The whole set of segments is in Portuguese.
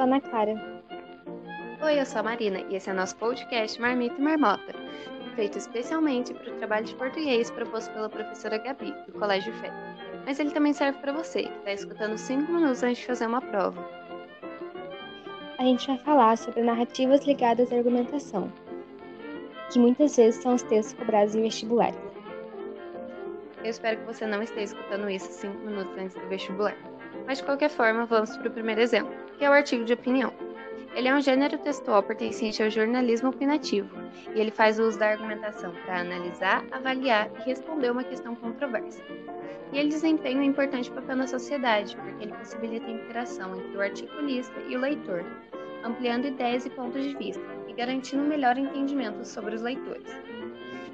sou a Ana Clara. Oi, eu sou a Marina e esse é nosso podcast Marmita e Marmota, feito especialmente para o trabalho de português proposto pela professora Gabi, do Colégio Fé. Mas ele também serve para você, que está escutando 5 minutos antes de fazer uma prova. A gente vai falar sobre narrativas ligadas à argumentação, que muitas vezes são os textos cobrados em vestibulares. Eu espero que você não esteja escutando isso 5 minutos antes do vestibular. Mas de qualquer forma, vamos para o primeiro exemplo, que é o artigo de opinião. Ele é um gênero textual pertencente ao jornalismo opinativo, e ele faz uso da argumentação para analisar, avaliar e responder uma questão controversa. E ele desempenha um importante papel na sociedade, porque ele possibilita a interação entre o articulista e o leitor, ampliando ideias e pontos de vista, e garantindo um melhor entendimento sobre os leitores.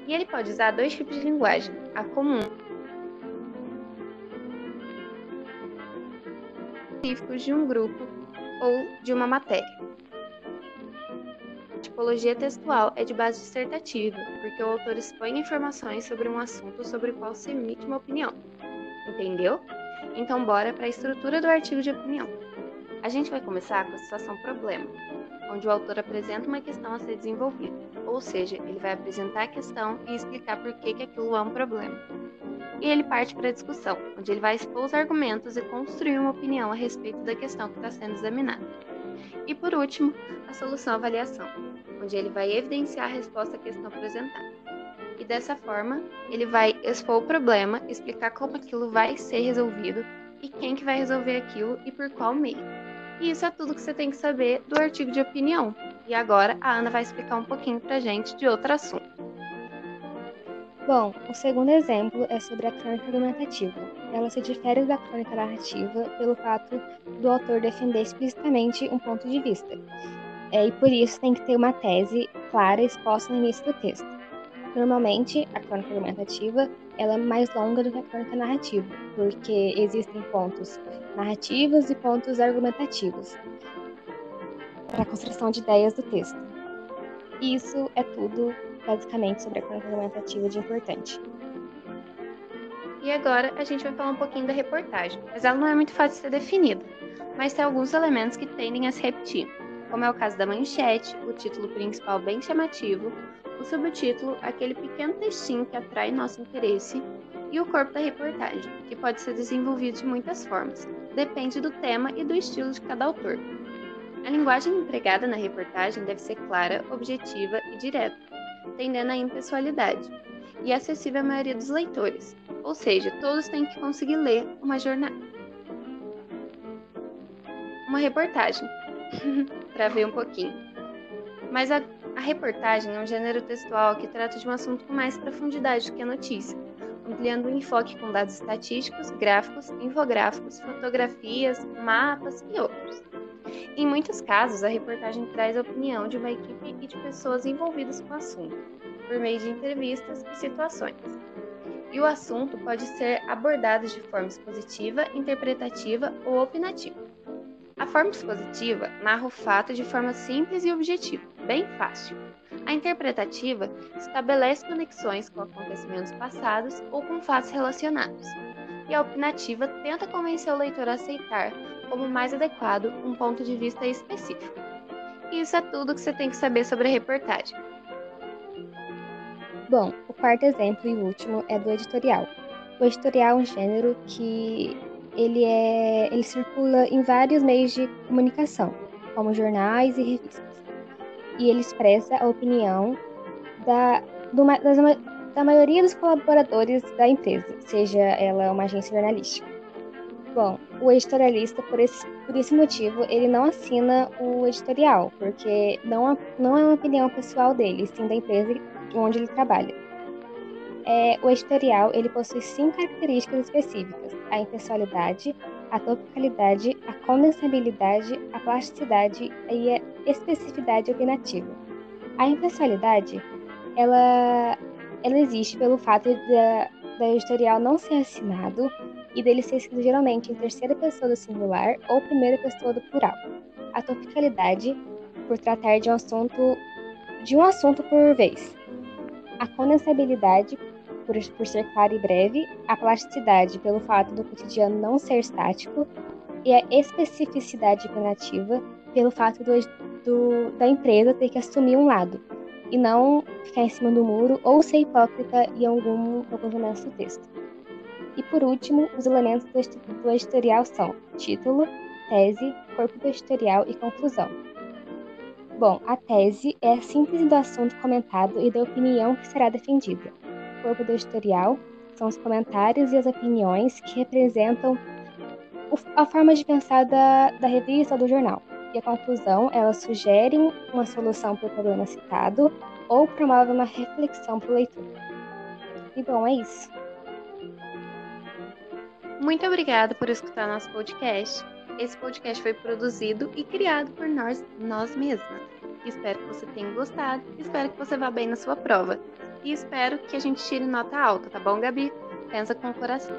E ele pode usar dois tipos de linguagem, a comum específicos de um grupo ou de uma matéria. A tipologia textual é de base dissertativa, porque o autor expõe informações sobre um assunto sobre o qual se emite uma opinião. Entendeu? Então, bora para a estrutura do artigo de opinião. A gente vai começar com a situação problema, onde o autor apresenta uma questão a ser desenvolvida, ou seja, ele vai apresentar a questão e explicar por que, que aquilo é um problema. E ele parte para a discussão, onde ele vai expor os argumentos e construir uma opinião a respeito da questão que está sendo examinada. E por último, a solução-avaliação, onde ele vai evidenciar a resposta à questão apresentada. E dessa forma, ele vai expor o problema, explicar como aquilo vai ser resolvido e quem que vai resolver aquilo e por qual meio. E isso é tudo que você tem que saber do artigo de opinião. E agora a Ana vai explicar um pouquinho pra gente de outro assunto. Bom, o segundo exemplo é sobre a crônica argumentativa. Ela se difere da crônica narrativa pelo fato do autor defender explicitamente um ponto de vista. É, e por isso tem que ter uma tese clara exposta no início do texto. Normalmente, a crônica argumentativa ela é mais longa do que a crônica narrativa, porque existem pontos narrativos e pontos argumentativos para a construção de ideias do texto. Isso é tudo basicamente sobre a crônica argumentativa de importante. E agora a gente vai falar um pouquinho da reportagem, mas ela não é muito fácil de ser definida, mas tem alguns elementos que tendem a se repetir, como é o caso da manchete, o título principal bem chamativo, o subtítulo, aquele pequeno textinho que atrai nosso interesse, e o corpo da reportagem, que pode ser desenvolvido de muitas formas, depende do tema e do estilo de cada autor. A linguagem empregada na reportagem deve ser clara, objetiva e direta, tendendo à impessoalidade, e acessível à maioria dos leitores, ou seja, todos têm que conseguir ler uma jornada. Uma reportagem, para ver um pouquinho. Mas a, a reportagem é um gênero textual que trata de um assunto com mais profundidade do que a notícia, ampliando o enfoque com dados estatísticos, gráficos, infográficos, fotografias, mapas e outros. Em muitos casos, a reportagem traz a opinião de uma equipe e de pessoas envolvidas com o assunto, por meio de entrevistas e situações. E o assunto pode ser abordado de forma expositiva, interpretativa ou opinativa. Forma expositiva narra o fato de forma simples e objetiva, bem fácil. A interpretativa estabelece conexões com acontecimentos passados ou com fatos relacionados. E a opinativa tenta convencer o leitor a aceitar como mais adequado um ponto de vista específico. E isso é tudo que você tem que saber sobre a reportagem. Bom, o quarto exemplo e último é do editorial. O editorial é um gênero que ele, é, ele circula em vários meios de comunicação, como jornais e revistas. E ele expressa a opinião da, do, das, da maioria dos colaboradores da empresa, seja ela uma agência jornalística. Bom, o editorialista, por esse, por esse motivo, ele não assina o editorial, porque não, não é uma opinião pessoal dele, sim da empresa onde ele trabalha. É, o editorial ele possui cinco características específicas: a impessoalidade, a topicalidade, a condensabilidade, a plasticidade e a especificidade opinativa. A impessoalidade ela, ela existe pelo fato da, da editorial não ser assinado e dele ser escrito geralmente em terceira pessoa do singular ou primeira pessoa do plural. A topicalidade, por tratar de um assunto de um assunto por vez. A condensabilidade, por, por ser claro e breve, a plasticidade, pelo fato do cotidiano não ser estático, e a especificidade opinativa, pelo fato do, do, da empresa ter que assumir um lado e não ficar em cima do muro ou ser hipócrita em algum, alguns momentos do texto. E por último, os elementos do, do editorial são título, tese, corpo do editorial e conclusão. Bom, a tese é a síntese do assunto comentado e da opinião que será defendida. Corpo do editorial são os comentários e as opiniões que representam a forma de pensar da, da revista ou do jornal. E a conclusão, elas sugerem uma solução para o problema citado ou promovem uma reflexão para o leitor. E bom, é isso. Muito obrigada por escutar nosso podcast. Esse podcast foi produzido e criado por nós, nós mesmas. Espero que você tenha gostado, espero que você vá bem na sua prova. E espero que a gente tire nota alta, tá bom, Gabi? Pensa com o coração.